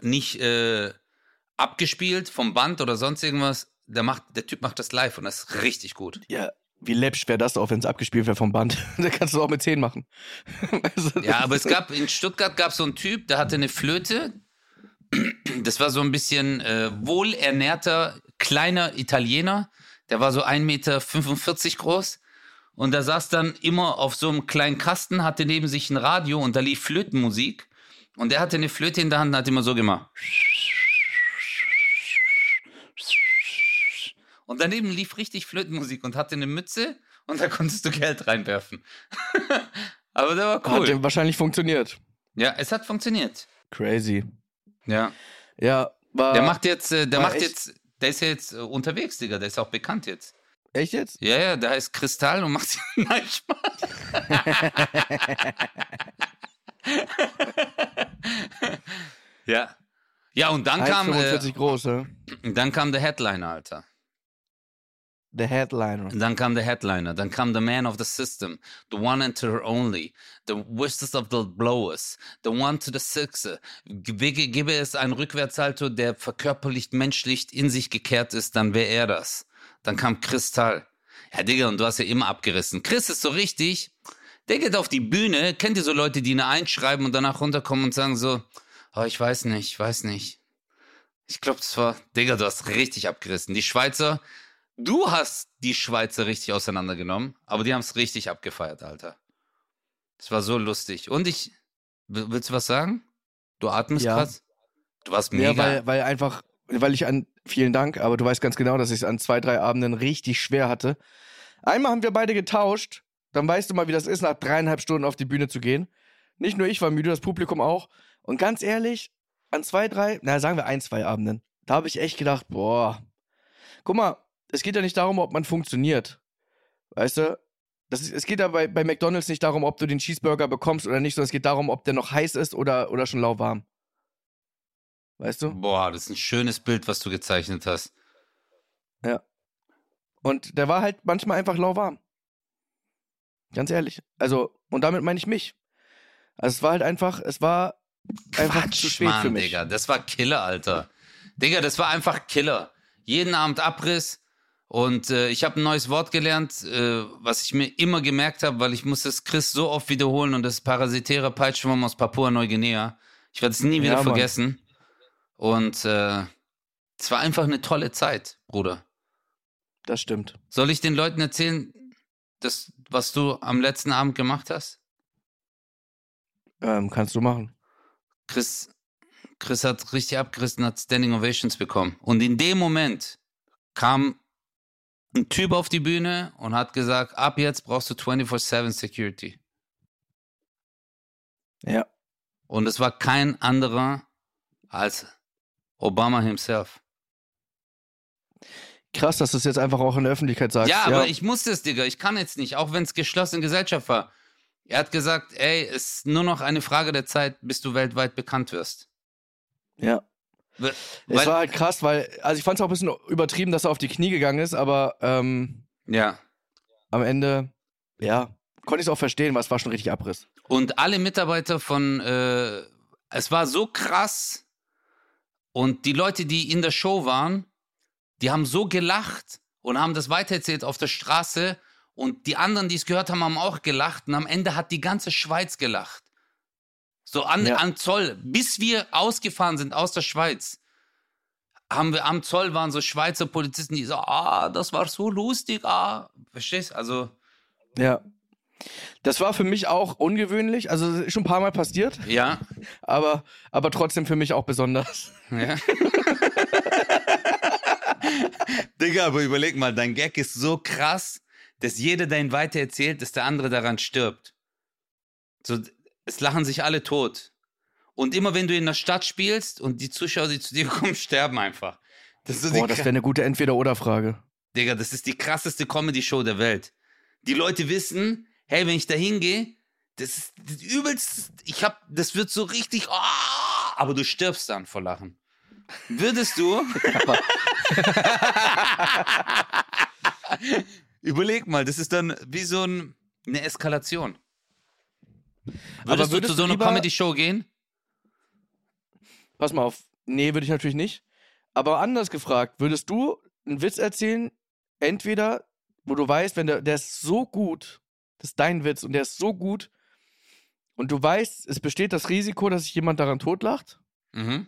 nicht äh, abgespielt vom Band oder sonst irgendwas. Der, macht, der Typ macht das live und das ist richtig gut. ja, wie läppsch wäre das auch, wenn es abgespielt wäre vom Band. da kannst du auch mit 10 machen. Also, Ja, aber es gab, in Stuttgart gab es so einen Typ, der hatte eine Flöte. Das war so ein bisschen äh, wohlernährter, kleiner Italiener. Der war so 1,45 Meter groß. Und der saß dann immer auf so einem kleinen Kasten, hatte neben sich ein Radio und da lief Flötenmusik. Und er hatte eine Flöte in der Hand und hat immer so gemacht. Und daneben lief richtig Flötenmusik und hatte eine Mütze und da konntest du Geld reinwerfen. Aber der war Hat cool. der wahrscheinlich funktioniert. Ja, es hat funktioniert. Crazy. Ja. Ja, war. Der macht jetzt, äh, der macht echt- jetzt, der ist ja jetzt äh, unterwegs, Digga, der ist auch bekannt jetzt. Echt jetzt? Ja, ja, der heißt Kristall und macht. Nein, Spaß. ja. Ja, und dann kam, äh, 1,45 groß, ne? dann kam der Headliner, Alter. Der Headliner. Und dann kam der Headliner, dann kam the man of the system, the one and her only, the worstest of the blowers, the one to the sixer. Gebe, gebe es einen Rückwärtssalto, der verkörperlicht, menschlich in sich gekehrt ist, dann wäre er das. Dann kam Kristall. Ja, Digga, und du hast ja immer abgerissen. Chris ist so richtig, der geht auf die Bühne, kennt ihr so Leute, die eine einschreiben und danach runterkommen und sagen so, oh, ich weiß nicht, ich weiß nicht. Ich glaube, das war, Digga, du hast richtig abgerissen. Die Schweizer, Du hast die Schweizer richtig auseinandergenommen, aber die haben es richtig abgefeiert, Alter. Das war so lustig. Und ich, will- willst du was sagen? Du atmest Ja. krass? Du warst mega. Ja, weil, weil einfach, weil ich an, vielen Dank, aber du weißt ganz genau, dass ich es an zwei, drei Abenden richtig schwer hatte. Einmal haben wir beide getauscht, dann weißt du mal, wie das ist, nach dreieinhalb Stunden auf die Bühne zu gehen. Nicht nur ich war müde, das Publikum auch. Und ganz ehrlich, an zwei, drei, na sagen wir ein, zwei Abenden, da habe ich echt gedacht, boah, guck mal, es geht ja nicht darum, ob man funktioniert. Weißt du? Das ist, es geht ja bei, bei McDonalds nicht darum, ob du den Cheeseburger bekommst oder nicht, sondern es geht darum, ob der noch heiß ist oder, oder schon lauwarm. Weißt du? Boah, das ist ein schönes Bild, was du gezeichnet hast. Und der war halt manchmal einfach lauwarm. Ganz ehrlich. Also, und damit meine ich mich. Also es war halt einfach, es war einfach zu spät Mann, für mich. Digga. Das war Killer, Alter. Digga, das war einfach Killer. Jeden Abend Abriss. Und äh, ich habe ein neues Wort gelernt, äh, was ich mir immer gemerkt habe, weil ich muss das Chris so oft wiederholen und das ist parasitärer Peitschwurm aus Papua-Neuguinea. Ich werde es nie wieder Ja, vergessen. Und äh, es war einfach eine tolle Zeit, Bruder. Das stimmt. Soll ich den Leuten erzählen, das, was du am letzten Abend gemacht hast? Ähm, kannst du machen. Chris, Chris hat richtig abgerissen, hat Standing Ovations bekommen. Und in dem Moment kam ein Typ auf die Bühne und hat gesagt, ab jetzt brauchst du 24-7 Security. Ja. Und es war kein anderer als Obama himself. Krass, dass du es jetzt einfach auch in der Öffentlichkeit sagst. Ja, aber ich musste es, Digga. Ich kann jetzt nicht, auch wenn es geschlossene Gesellschaft war. Er hat gesagt, ey, es ist nur noch eine Frage der Zeit, bis du weltweit bekannt wirst. Ja. Weil- Es war halt krass, weil, also ich fand es auch ein bisschen übertrieben, dass er auf die Knie gegangen ist, aber ähm, Ja. am Ende, ja, konnte ich es auch verstehen, weil es war schon richtig Abriss. Und alle Mitarbeiter von, äh, es war so krass. Und die Leute, die in der Show waren, die haben so gelacht und haben das weitererzählt auf der Straße. Und die anderen, die es gehört haben, haben auch gelacht. Und am Ende hat die ganze Schweiz gelacht. So an, Ja. an Zoll. Bis wir ausgefahren sind aus der Schweiz, haben wir am Zoll waren so Schweizer Polizisten, die so, ah, das war so lustig, ah. Verstehst? Also, Ja. Das war für mich auch ungewöhnlich, also ist schon ein paar Mal passiert, Ja. aber, aber trotzdem für mich auch besonders. ja. Digga, aber überleg mal, dein Gag ist so krass, dass jeder, der ihn weitererzählt, dass der andere daran stirbt. So, es lachen sich alle tot. Und immer wenn du in der Stadt spielst und die Zuschauer, die zu dir kommen, sterben einfach. Das ist so Boah, das wäre eine gute Entweder-Oder-Frage. Digga, das ist die krasseste Comedy-Show der Welt. Die Leute wissen, hey, wenn ich da hingehe, das ist das übelst, ich hab, das wird so richtig, ah, aber du stirbst dann vor Lachen. Würdest du? Überleg mal, das ist dann wie so ein, eine Eskalation. Würdest, du würdest zu so du einer Comedy-Show gehen? Pass mal auf. Nee, würde ich natürlich nicht. Aber anders gefragt, würdest du einen Witz erzählen, entweder, wo du weißt, wenn der, der ist so gut, das ist dein Witz und der ist so gut und du weißt, es besteht das Risiko, dass sich jemand daran totlacht, Mhm.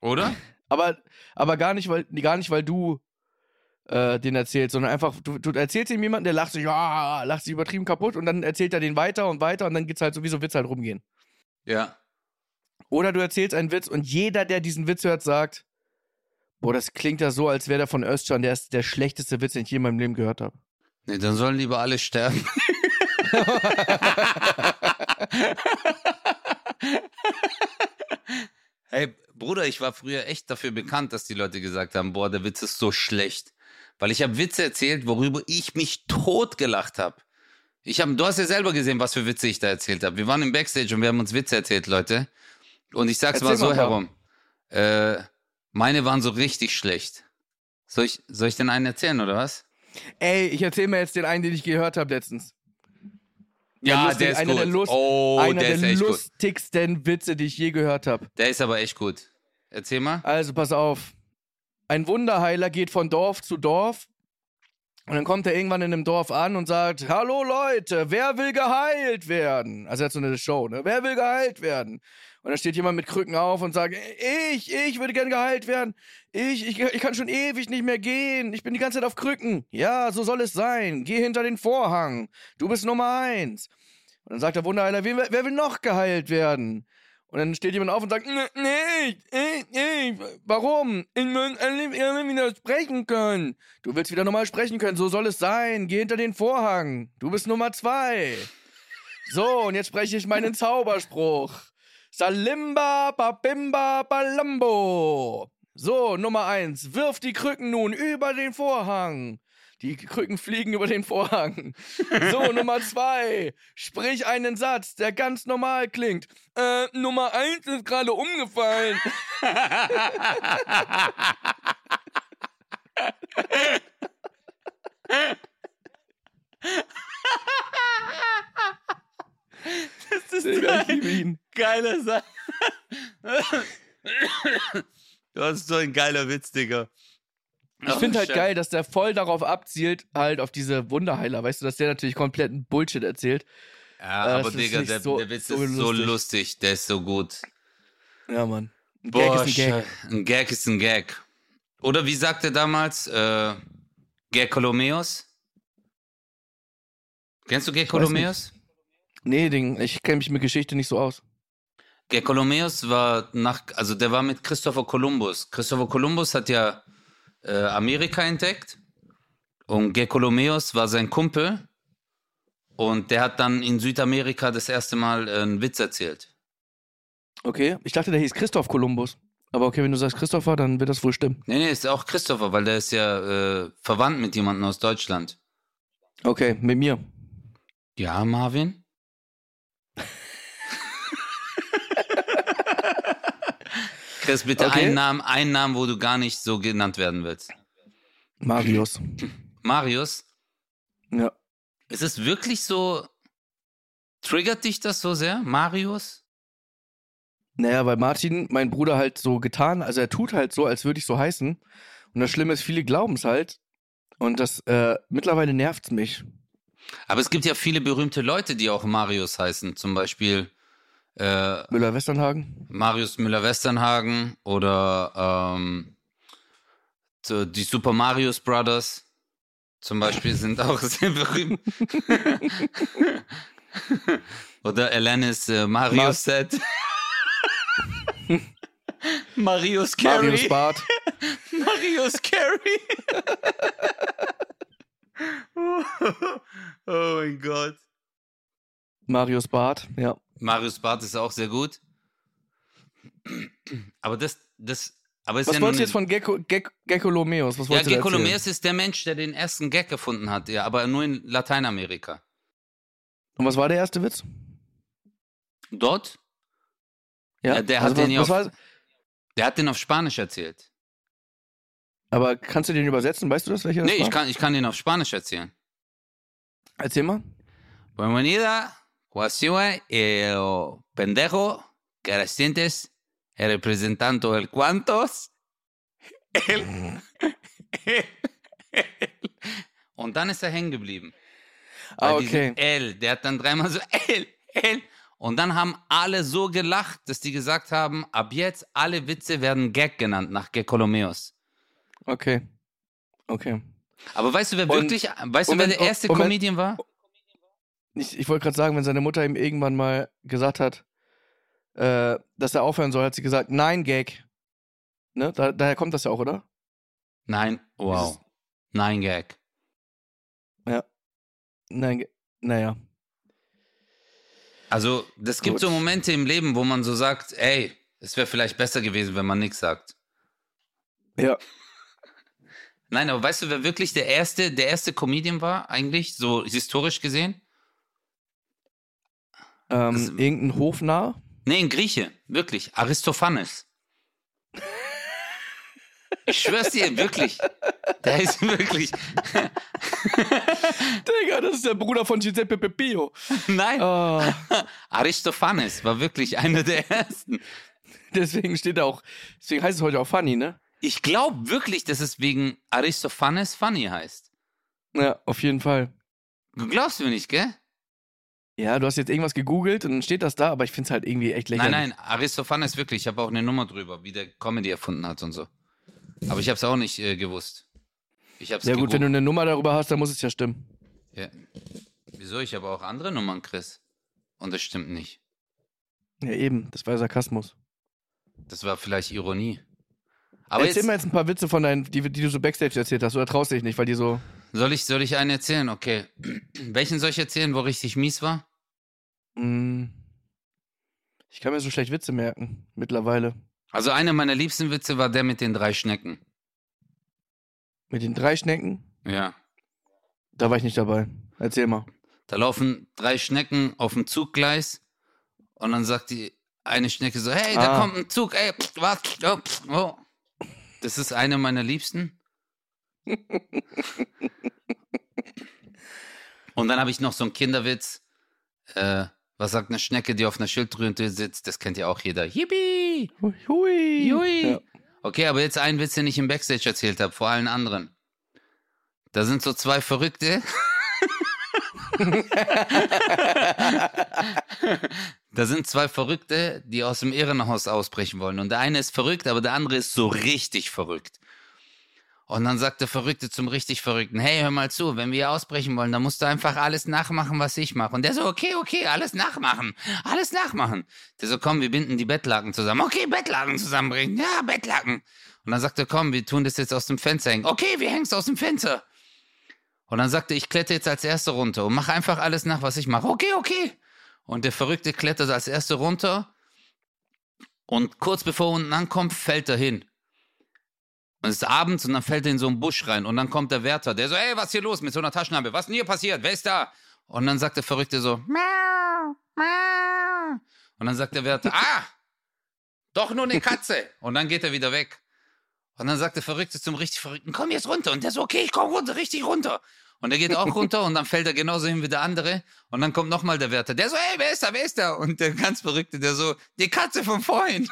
Oder? aber, aber gar nicht, weil, gar nicht, weil du äh, den erzählst, sondern einfach, du, du erzählst ihm jemanden, der lacht sich, ah, lacht sich übertrieben kaputt und dann erzählt er den weiter und weiter und dann geht's halt so, wie so Witz halt rumgehen. Ja. Oder du erzählst einen Witz und jeder, der diesen Witz hört, sagt, boah, das klingt ja so, als wäre der von Özcan der, ist der schlechteste Witz, den ich je in meinem Leben gehört habe. Nee, dann sollen lieber alle sterben. hey, Bruder, ich war früher echt dafür bekannt, dass die Leute gesagt haben, boah, der Witz ist so schlecht. Weil ich habe Witze erzählt, worüber ich mich totgelacht habe. Ich hab, du hast ja selber gesehen, was für Witze ich da erzählt habe. Wir waren im Backstage und wir haben uns Witze erzählt, Leute. Und ich sag's Erzähl mal so mal herum. Äh, meine waren so richtig schlecht. Soll ich, soll ich den einen erzählen, oder was? Ey, ich erzähle mir jetzt den einen, den ich gehört habe letztens. Ja, lustig, der ist einer gut. der Lust- oh, Einer der der, echt gut. lustigsten Witze, die ich je gehört habe. Der ist aber echt gut. Erzähl mal. Also, pass auf. Ein Wunderheiler geht von Dorf zu Dorf und dann kommt er irgendwann in einem Dorf an und sagt, hallo Leute, wer will geheilt werden? Also er hat so eine Show, ne? Wer will geheilt werden? Und dann steht jemand mit Krücken auf und sagt, ich, ich würde gern geheilt werden. Ich, ich, ich kann schon ewig nicht mehr gehen. Ich bin die ganze Zeit auf Krücken. Ja, so soll es sein. Geh hinter den Vorhang. Du bist Nummer eins. Und dann sagt der Wunderheiler, wer, wer will noch geheilt werden? Und dann steht jemand auf und sagt, nee, nee, nee, warum? Ich will wieder sprechen können. Du willst wieder normal sprechen können, so soll es sein. Geh hinter den Vorhang. Du bist Nummer zwei. So, und jetzt spreche ich meinen Zauberspruch. Salimba, babimba, balambo. So, Nummer eins. Wirf die Krücken nun über den Vorhang. Die Krücken fliegen über den Vorhang. So, Nummer zwei. Sprich einen Satz, der ganz normal klingt. Äh, Nummer eins ist gerade umgefallen. Das ist Digga, ich liebe ihn. geiler Satz. Das ist so ein geiler Witz, Digga. Ich finde halt geil, dass der voll darauf abzielt, halt auf diese Wunderheiler, weißt du, dass der natürlich kompletten Bullshit erzählt. Ja, Äh, aber Digga, der, so- der Witz so ist so lustig. lustig, der ist so gut. Ja, Mann. Ein Boah, Gag ist ein Gag. Ein Gag ist ein Gag. Oder wie sagt er damals? Äh, Gerkolomeus? Kennst du Gerkolomeus? Nee, Ding, ich kenne mich mit Geschichte nicht so aus. Gerkolomeus war nach, also der war mit Christopher Columbus. Christopher Columbus hat ja äh, Amerika entdeckt und Gerkolomeus war sein Kumpel und der hat dann in Südamerika das erste Mal äh, einen Witz erzählt. Okay, ich dachte, der hieß Christoph Kolumbus. Aber okay, wenn du sagst Christopher, dann wird das wohl stimmen. Nee, nee, ist auch Christopher, weil der ist ja äh, verwandt mit jemandem aus Deutschland. Okay, mit mir. Ja, Marvin? Chris, bitte Okay. einen Namen, einen Namen, wo du gar nicht so genannt werden willst. Marius. Marius? Ja. Ist es wirklich so, triggert dich das so sehr, Marius? Naja, weil Martin, mein Bruder, halt so getan, also er tut halt so, als würde ich so heißen. Und das Schlimme ist, viele glauben es halt. Und das, äh, mittlerweile nervt's mich. Aber es gibt ja viele berühmte Leute, die auch Marius heißen. Zum Beispiel äh, Müller-Westernhagen. Marius Müller-Westernhagen oder ähm, die Super Marius Brothers. zum Beispiel sind auch sehr berühmt. Oder Alanis äh, Mario Mas- Set. Marius Carey. Marius Bart. Marius Carey. oh mein Gott. Marius Bart, ja. Marius Barth ist auch sehr gut. Aber das, das, aber ist Was ja wolltest du jetzt von Gecko, Gecko, Geckolomeus? Was Ja? Gekolomeus ist der Mensch, der den ersten Gag gefunden hat, ja, aber nur in Lateinamerika. Und was war der erste Witz? Dort, Ja, Ja, der also hat was, den ja was auf- der hat den auf Spanisch erzählt. Aber kannst du den übersetzen? Weißt du das, welcher das Nee, war? ich kann, ich kann den auf Spanisch erzählen. Erzähl mal. Bienvenida, Guasiwa, el pendejo, Carascientes, el representante del Cuantos. El, el, und dann ist er hängen geblieben. Ah, okay. L, der hat dann dreimal so L, L. Und dann haben alle so gelacht, dass die gesagt haben, ab jetzt alle Witze werden Gag genannt nach Gekolomeus. Okay. Okay. Aber weißt du, wer Und- wirklich, weißt du, wer der erste wenn- Comedian war? Ich, ich wollte gerade sagen, wenn seine Mutter ihm irgendwann mal gesagt hat, äh, dass er aufhören soll, hat sie gesagt, nein, Gag. Ne? Da, daher kommt das ja auch, oder? Nein, wow. Dieses- Nein, Gag. Nein, Ga- naja. Also, das gibt Gut. so Momente im Leben, wo man so sagt, ey, es wäre vielleicht besser gewesen, wenn man nichts sagt. Ja. Nein, aber weißt du, wer wirklich der erste, der erste Comedian war, eigentlich, so historisch gesehen? Ähm, Das- irgendein Hofnarr? Nee, ein Grieche, wirklich. Aristophanes. Ich schwör's dir, wirklich. Der ist wirklich. Digga, das ist der Bruder von Giuseppe Pepillo. Nein, Oh, Aristophanes war wirklich einer der ersten. deswegen steht er auch, deswegen heißt es heute auch Funny, ne? Ich glaube wirklich, dass es wegen Aristophanes funny heißt. Ja, auf jeden Fall. Du glaubst mir nicht, gell? Ja, du hast jetzt irgendwas gegoogelt und dann steht das da, aber ich find's halt irgendwie echt Nein, lächerlich. nein, Aristophanes wirklich. Ich habe auch eine Nummer drüber, wie der Comedy erfunden hat und so. Aber ich habe es auch nicht äh, gewusst. Ich hab's Ja gut, wenn du gegoogelt. eine Nummer darüber hast, dann muss es ja stimmen. Ja. Wieso? Ich habe auch andere Nummern, Chris. Und das stimmt nicht. Ja eben, das war Sarkasmus. Das war vielleicht Ironie. Aber Erzähl jetzt, mal jetzt ein paar Witze von deinen, die, die du so Backstage erzählt hast, oder traust dich nicht, weil die so. soll ich, soll ich einen erzählen? Okay. Welchen soll ich erzählen, wo richtig mies war? Mm, ich kann mir so schlecht Witze merken, mittlerweile. Also einer meiner liebsten Witze war der mit den drei Schnecken. Mit den drei Schnecken, Ja. da war ich nicht dabei. Erzähl mal. Da laufen drei Schnecken auf dem Zuggleis und dann sagt die eine Schnecke so, hey, da Ah. kommt ein Zug, ey, was? Oh, oh. Das ist eine meiner liebsten. und dann habe ich noch so einen Kinderwitz. Äh, was sagt eine Schnecke, die auf einer Schilddrüse sitzt? Das kennt ja auch jeder. Yippie! Hui. Hui. Hui. Ja. Okay, aber jetzt einen Witz, den ich im Backstage erzählt habe, vor allen anderen. Da sind so zwei Verrückte. da sind zwei Verrückte, die aus dem Irrenhaus ausbrechen wollen. Und der eine ist verrückt, aber der andere ist so richtig verrückt. Und dann sagt der Verrückte zum richtig Verrückten, hey, hör mal zu, wenn wir ausbrechen wollen, dann musst du einfach alles nachmachen, was ich mache. Und der so, okay, okay, alles nachmachen, alles nachmachen. Der so, komm, wir binden die Bettlaken zusammen. Okay, Bettlaken zusammenbringen. Ja, Bettlaken. Und dann sagt er, komm, wir tun das jetzt aus dem Fenster hängen. Okay, wir hängen es aus dem Fenster. Und dann sagt er, ich kletter jetzt als Erster runter und mach einfach alles nach, was ich mache. Okay, okay. Und der Verrückte klettert als Erster runter und kurz bevor er unten ankommt, fällt er hin. Und es ist abends und dann fällt er in so einen Busch rein und dann kommt der Wärter, der so, ey, was ist hier los mit so einer Taschenlampe? Was ist denn hier passiert? Wer ist da? Und dann sagt der Verrückte so, miau, miau. Und dann sagt der Wärter, ah, doch nur eine Katze. Und dann geht er wieder weg. Und dann sagt der Verrückte zum richtig Verrückten, komm jetzt runter. Und der so, okay, ich komm runter, richtig runter. Und er geht auch runter und dann fällt er genauso hin wie der andere. Und dann kommt nochmal der Wärter, der so, hey, wer ist da, wer ist da? Und der ganz Verrückte, der so, die Katze von vorhin.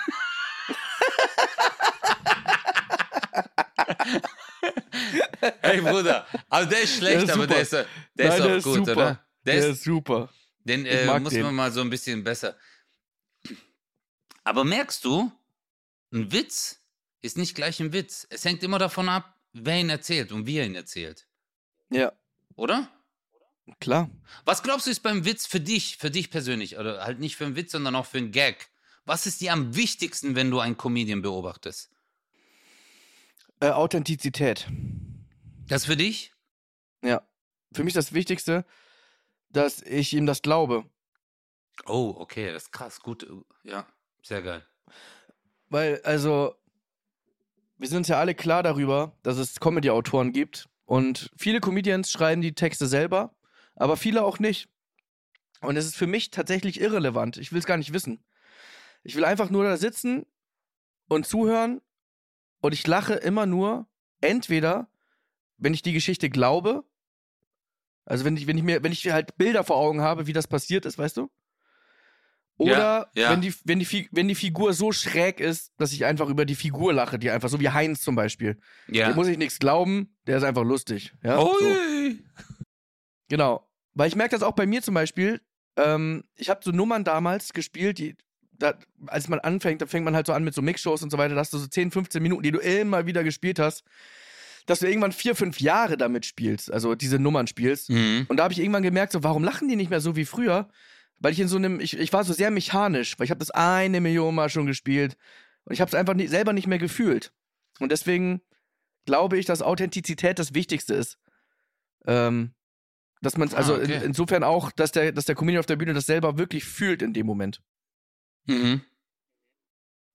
hey Bruder, aber der ist schlecht, Der ist aber der ist, der ist Nein, auch der ist gut, super. oder? Der, Der ist, ist super. den äh, muss den. man mal so ein bisschen besser. Aber merkst du, ein Witz ist nicht gleich ein Witz. Es hängt immer davon ab, wer ihn erzählt und wie er ihn erzählt. Ja, oder? klar. Was glaubst du ist beim Witz für dich, für dich persönlich, oder halt nicht für einen Witz, sondern auch für einen Gag? Was ist dir am wichtigsten, wenn du einen Comedian beobachtest? Äh, Authentizität. Das für dich? Ja. Für mich das Wichtigste, dass ich ihm das glaube. Oh, okay, das ist krass, gut, ja, sehr geil. Weil, also, wir sind uns ja alle klar darüber, dass es Comedy-Autoren gibt. Und viele Comedians schreiben die Texte selber, aber viele auch nicht. Und es ist für mich tatsächlich irrelevant. Ich will es gar nicht wissen. Ich will einfach nur da sitzen und zuhören. Und ich lache immer nur, entweder, wenn ich die Geschichte glaube, also wenn ich, wenn ich mir, wenn ich halt Bilder vor Augen habe, wie das passiert ist, weißt du? Oder Ja, ja. Wenn, die, wenn, die, wenn die Figur so schräg ist, dass ich einfach über die Figur lache, die einfach, so wie Heinz zum Beispiel. Ja. Dem muss ich nichts glauben, der ist einfach lustig. Ja? So. Genau. Weil ich merke das auch bei mir zum Beispiel. Ähm, ich habe so Nummern damals gespielt, die, da, als man anfängt, da fängt man halt so an mit so Mixshows und so weiter, da hast du so 10, 15 Minuten, die du immer wieder gespielt hast, dass du irgendwann vier, fünf Jahre damit spielst, also diese Nummern spielst. Mhm. Und da habe ich irgendwann gemerkt, so, warum lachen die nicht mehr so wie früher? Weil ich in so einem, ich, ich war so sehr mechanisch, weil ich habe das eine Million Mal schon gespielt und ich habe es einfach nie, selber nicht mehr gefühlt. Und deswegen glaube ich, dass Authentizität das Wichtigste ist. Ähm, dass man Ah, also okay. in, insofern auch, dass der, dass der Comedian auf der Bühne das selber wirklich fühlt in dem Moment. Mhm.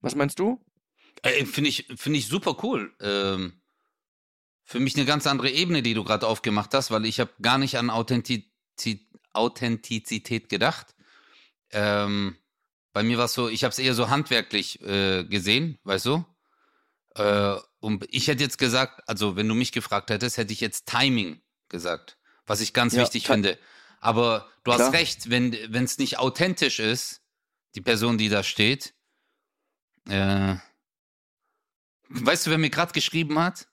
Was meinst du? Ey, Finde ich, finde ich super cool. Ähm, für mich eine ganz andere Ebene, die du gerade aufgemacht hast, weil ich habe gar nicht an Authentizi Authentizität gedacht. Ähm, bei mir war es so, ich habe es eher so handwerklich äh, gesehen, weißt du? Äh, und ich hätte jetzt gesagt, also wenn du mich gefragt hättest, hätte ich jetzt Timing gesagt, was ich ganz Ja, wichtig Ti- finde. Aber du Klar. hast recht, wenn es nicht authentisch ist, die Person, die da steht, äh, weißt du, wer mir gerade geschrieben hat?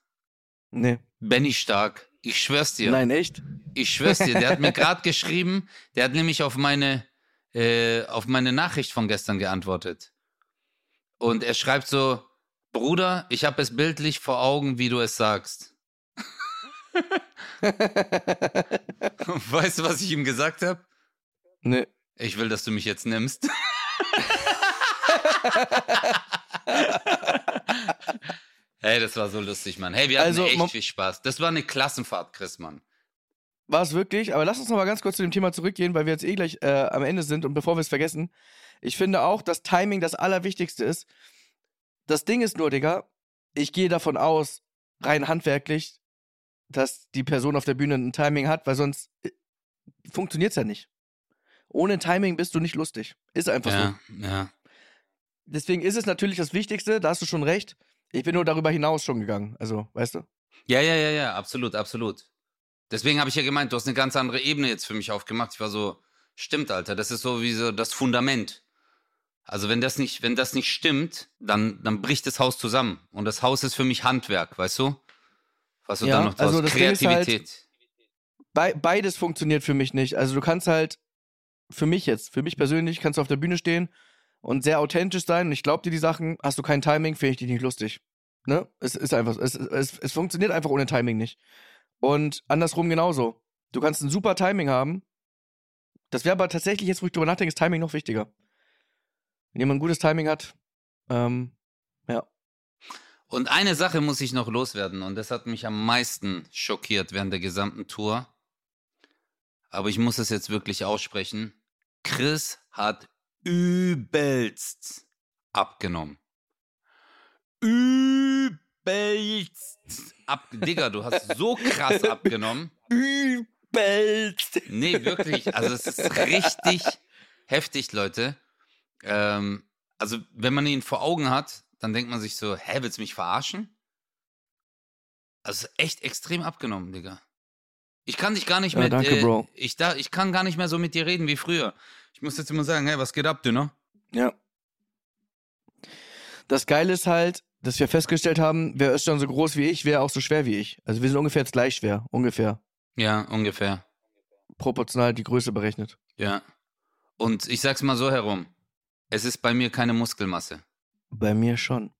Nee. Benny Stark. Ich schwör's dir. Nein, echt? Ich schwör's dir. Der hat mir gerade geschrieben. Der hat nämlich auf meine, äh, auf meine Nachricht von gestern geantwortet. Und er schreibt so: Bruder, ich habe es bildlich vor Augen, wie du es sagst. weißt du, was ich ihm gesagt habe? Nee. Ich will, dass du mich jetzt nimmst. hey, das war so lustig, Mann. Hey, wir hatten Also, echt viel Spaß. Das war eine Klassenfahrt, Chris, Mann. War es wirklich, aber lass uns noch mal ganz kurz zu dem Thema zurückgehen, weil wir jetzt eh gleich äh, am Ende sind und bevor wir es vergessen, ich finde auch, dass Timing das Allerwichtigste ist. Das Ding ist nur, Digga, ich gehe davon aus, rein handwerklich, dass die Person auf der Bühne ein Timing hat, weil sonst äh, funktioniert's ja nicht. Ohne Timing bist du nicht lustig. Ist einfach so. Ja, ja. Deswegen ist es natürlich das Wichtigste, da hast du schon recht. Ich bin nur darüber hinaus schon gegangen. Also, weißt du? Ja, ja, ja, ja, absolut, absolut. Deswegen habe ich ja gemeint, du hast eine ganz andere Ebene jetzt für mich aufgemacht. Ich war so, stimmt, Alter, das ist so wie so das Fundament. Also wenn das nicht, wenn das nicht stimmt, dann, dann bricht das Haus zusammen. Und das Haus ist für mich Handwerk, weißt du? Was du Ja, dann noch also ist halt- Kreativität. Be beides funktioniert für mich nicht. Also du kannst halt, für mich jetzt, für mich persönlich, kannst du auf der Bühne stehen und sehr authentisch sein und ich glaube dir die Sachen, hast du kein Timing, finde ich dich nicht lustig. Ne? Es ist einfach, es, es, es funktioniert einfach ohne Timing nicht. Und andersrum genauso. Du kannst ein super Timing haben. Das wäre aber tatsächlich, jetzt wo ich drüber nachdenke, ist Timing noch wichtiger. Wenn jemand ein gutes Timing hat, ähm, ja. Und eine Sache muss ich noch loswerden und das hat mich am meisten schockiert während der gesamten Tour. Aber ich muss es jetzt wirklich aussprechen. Chris hat übelst abgenommen. Übelst ab. Digga, du hast so krass abgenommen. Übelst. Nee, wirklich. Also es ist richtig heftig, Leute. Ähm, also wenn man ihn vor Augen hat, dann denkt man sich so, hä, willst du mich verarschen? Also echt extrem abgenommen, Digga. Ich kann dich gar nicht Ja, mehr, danke, äh, Bro. ich, da, ich kann gar nicht mehr so mit dir reden wie früher. Ich muss jetzt immer sagen, hey, was geht ab, Dünner? Ja. Das Geile ist halt, dass wir festgestellt haben, wer ist schon so groß wie ich, wäre auch so schwer wie ich. Also wir sind ungefähr jetzt gleich schwer. Ungefähr. Ja, ungefähr. Proportional die Größe berechnet. Ja. Und ich sag's mal so herum. Es ist bei mir keine Muskelmasse. Bei mir schon.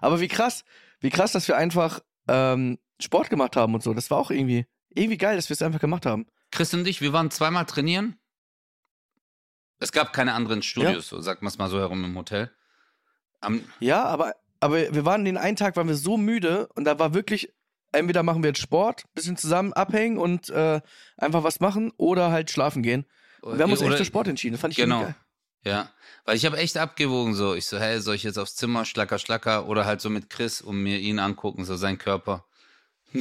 Aber wie krass, wie krass, dass wir einfach ähm, Sport gemacht haben und so. Das war auch irgendwie. Irgendwie geil, dass wir es einfach gemacht haben. Chris und ich, wir waren zweimal trainieren. Es gab keine anderen Studios, so sagt man es mal so herum im Hotel. Am, Ja, aber, aber wir waren den einen Tag, waren wir so müde und da war wirklich, entweder machen wir jetzt Sport, bisschen zusammen abhängen und äh, einfach was machen oder halt schlafen gehen. Und wir haben uns echt oder- für Sport entschieden. Das fand ich Genau. geil. Ja, weil ich habe echt abgewogen so. Ich so, hey, soll ich jetzt aufs Zimmer, schlacker, schlacker oder halt so mit Chris und mir ihn angucken, so sein Körper.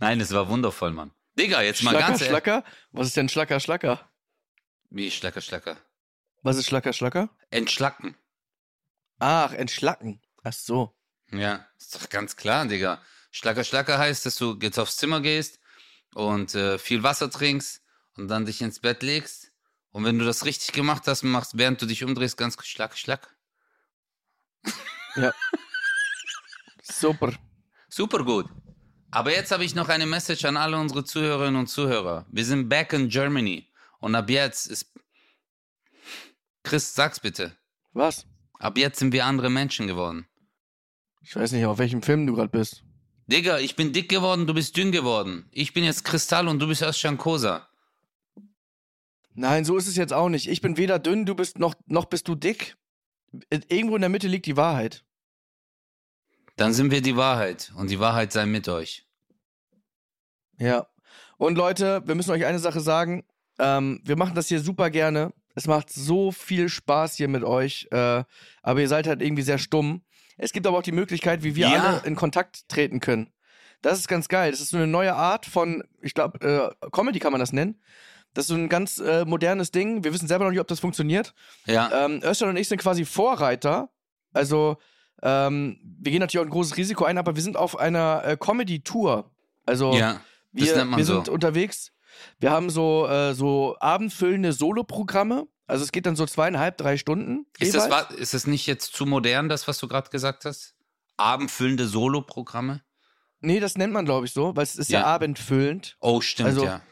Nein, es war wundervoll, Mann. Digga, jetzt mal Schlacker, ganz ehrlich. Schlacker? Was ist denn Schlacker, Schlacker? Wie schlacker, schlacker? Was ist Schlacker, Schlacker? Entschlacken. Ach, entschlacken. Ach so. Ja, ist doch ganz klar, Digga. Schlacker, schlacker heißt, dass du jetzt aufs Zimmer gehst und äh, viel Wasser trinkst und dann dich ins Bett legst. Und wenn du das richtig gemacht hast, machst, während du dich umdrehst, ganz kurz schlack, schlack. Super. Super gut. Aber jetzt habe ich noch eine Message an alle unsere Zuhörerinnen und Zuhörer. Wir sind back in Germany. Und ab jetzt ist. Chris, sag's bitte. Was? Ab jetzt sind wir andere Menschen geworden. Ich weiß nicht, auf welchem Film du gerade bist. Digga, ich bin dick geworden, du bist dünn geworden. Ich bin jetzt Kristall und du bist Özcan Kosa. Nein, so ist es jetzt auch nicht. Ich bin weder dünn, du bist noch, noch bist du dick. Irgendwo in der Mitte liegt die Wahrheit. Dann sind wir die Wahrheit und die Wahrheit sei mit euch. Ja. Und Leute, wir müssen euch eine Sache sagen. Ähm, wir machen das hier super gerne. Es macht so viel Spaß hier mit euch. Äh, aber ihr seid halt irgendwie sehr stumm. Es gibt aber auch die Möglichkeit, wie wir Ja. alle in Kontakt treten können. Das ist ganz geil. Das ist so eine neue Art von, ich glaube, äh, Comedy kann man das nennen. Das ist so ein ganz äh, modernes Ding. Wir wissen selber noch nicht, ob das funktioniert. Ja, Ähm, Özcan und ich sind quasi Vorreiter. Also, ähm, wir gehen natürlich auch ein großes Risiko ein, aber wir sind auf einer äh, Comedy-Tour. Also, ja. Wir, wir so. sind unterwegs. Wir haben so, äh, so abendfüllende Soloprogramme. Also, es geht dann so zweieinhalb, drei Stunden. Ist das, jeweils. ist das nicht jetzt zu modern, das, was du gerade gesagt hast? Abendfüllende Solo-Programme? Nee, das nennt man, glaube ich, so, weil es ist ja, Ja. abendfüllend. Oh, stimmt, Also, ja.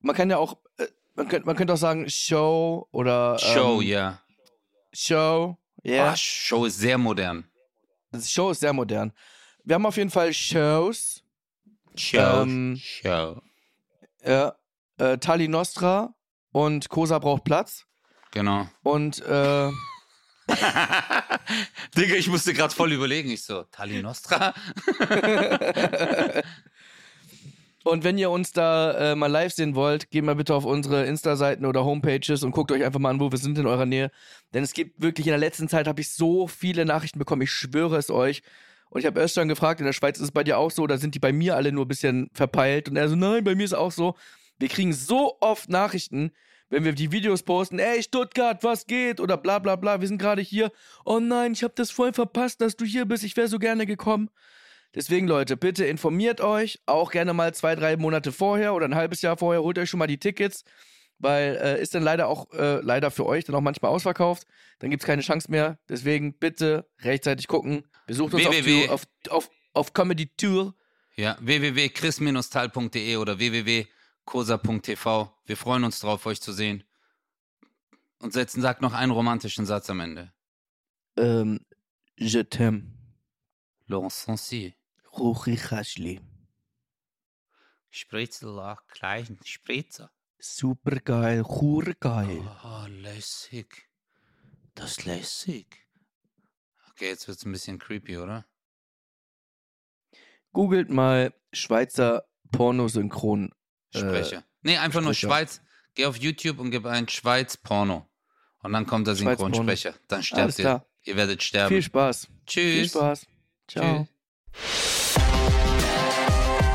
Man kann ja auch, äh, man, könnte, man könnte auch sagen Show oder Show, ähm, ja. Show. Ja. Ah, Show ist sehr modern. Das Show ist sehr modern. Wir haben auf jeden Fall Shows. Show, Ähm, Show. Ja, äh, Tali Nostra und Kosa braucht Platz. Genau. Und äh, Digga, ich musste gerade voll überlegen. Ich so, Tali Nostra? Und wenn ihr uns da äh, mal live sehen wollt, geht mal bitte auf unsere Insta-Seiten oder Homepages und guckt euch einfach mal an, wo wir sind in eurer Nähe. Denn es gibt wirklich, in der letzten Zeit habe ich so viele Nachrichten bekommen, ich schwöre es euch. Und ich habe Özcan gefragt, in der Schweiz ist es bei dir auch so, oder sind die bei mir alle nur ein bisschen verpeilt? Und er so, nein, bei mir ist es auch so. Wir kriegen so oft Nachrichten, wenn wir die Videos posten, ey Stuttgart, was geht? Oder bla bla bla, wir sind gerade hier. Oh nein, ich habe das voll verpasst, dass du hier bist, ich wäre so gerne gekommen. Deswegen, Leute, bitte informiert euch, auch gerne mal zwei, drei Monate vorher oder ein halbes Jahr vorher, holt euch schon mal die Tickets, weil äh, ist dann leider auch, äh, leider für euch dann auch manchmal ausverkauft. Dann gibt's keine Chance mehr. Deswegen bitte rechtzeitig gucken. Besucht uns auf, www. Auf, auf, auf Comedy Tour. Ja, www.chris-tal.de oder www.kosa.tv. Wir freuen uns drauf, euch zu sehen. Und setzen, sagt noch einen romantischen Satz am Ende. Ähm, je t'aime. Laurent Sancy. Ruchi Kaschli. Spritzel, klein Spritzer. Super geil, geil. Oh, lässig. Das ist lässig. Okay, jetzt wird's ein bisschen creepy, oder? Googelt mal Schweizer Pornosynchron. Äh, Sprecher. nee, einfach nur Sprecher. Schweiz. Geh auf YouTube und gib ein Schweiz Porno. Und dann kommt der. Synchronsprecher. Dann Alles sterbt ihr. klar. Ihr werdet sterben. Viel Spaß. Tschüss. Viel Spaß. Ciao. Tschüss.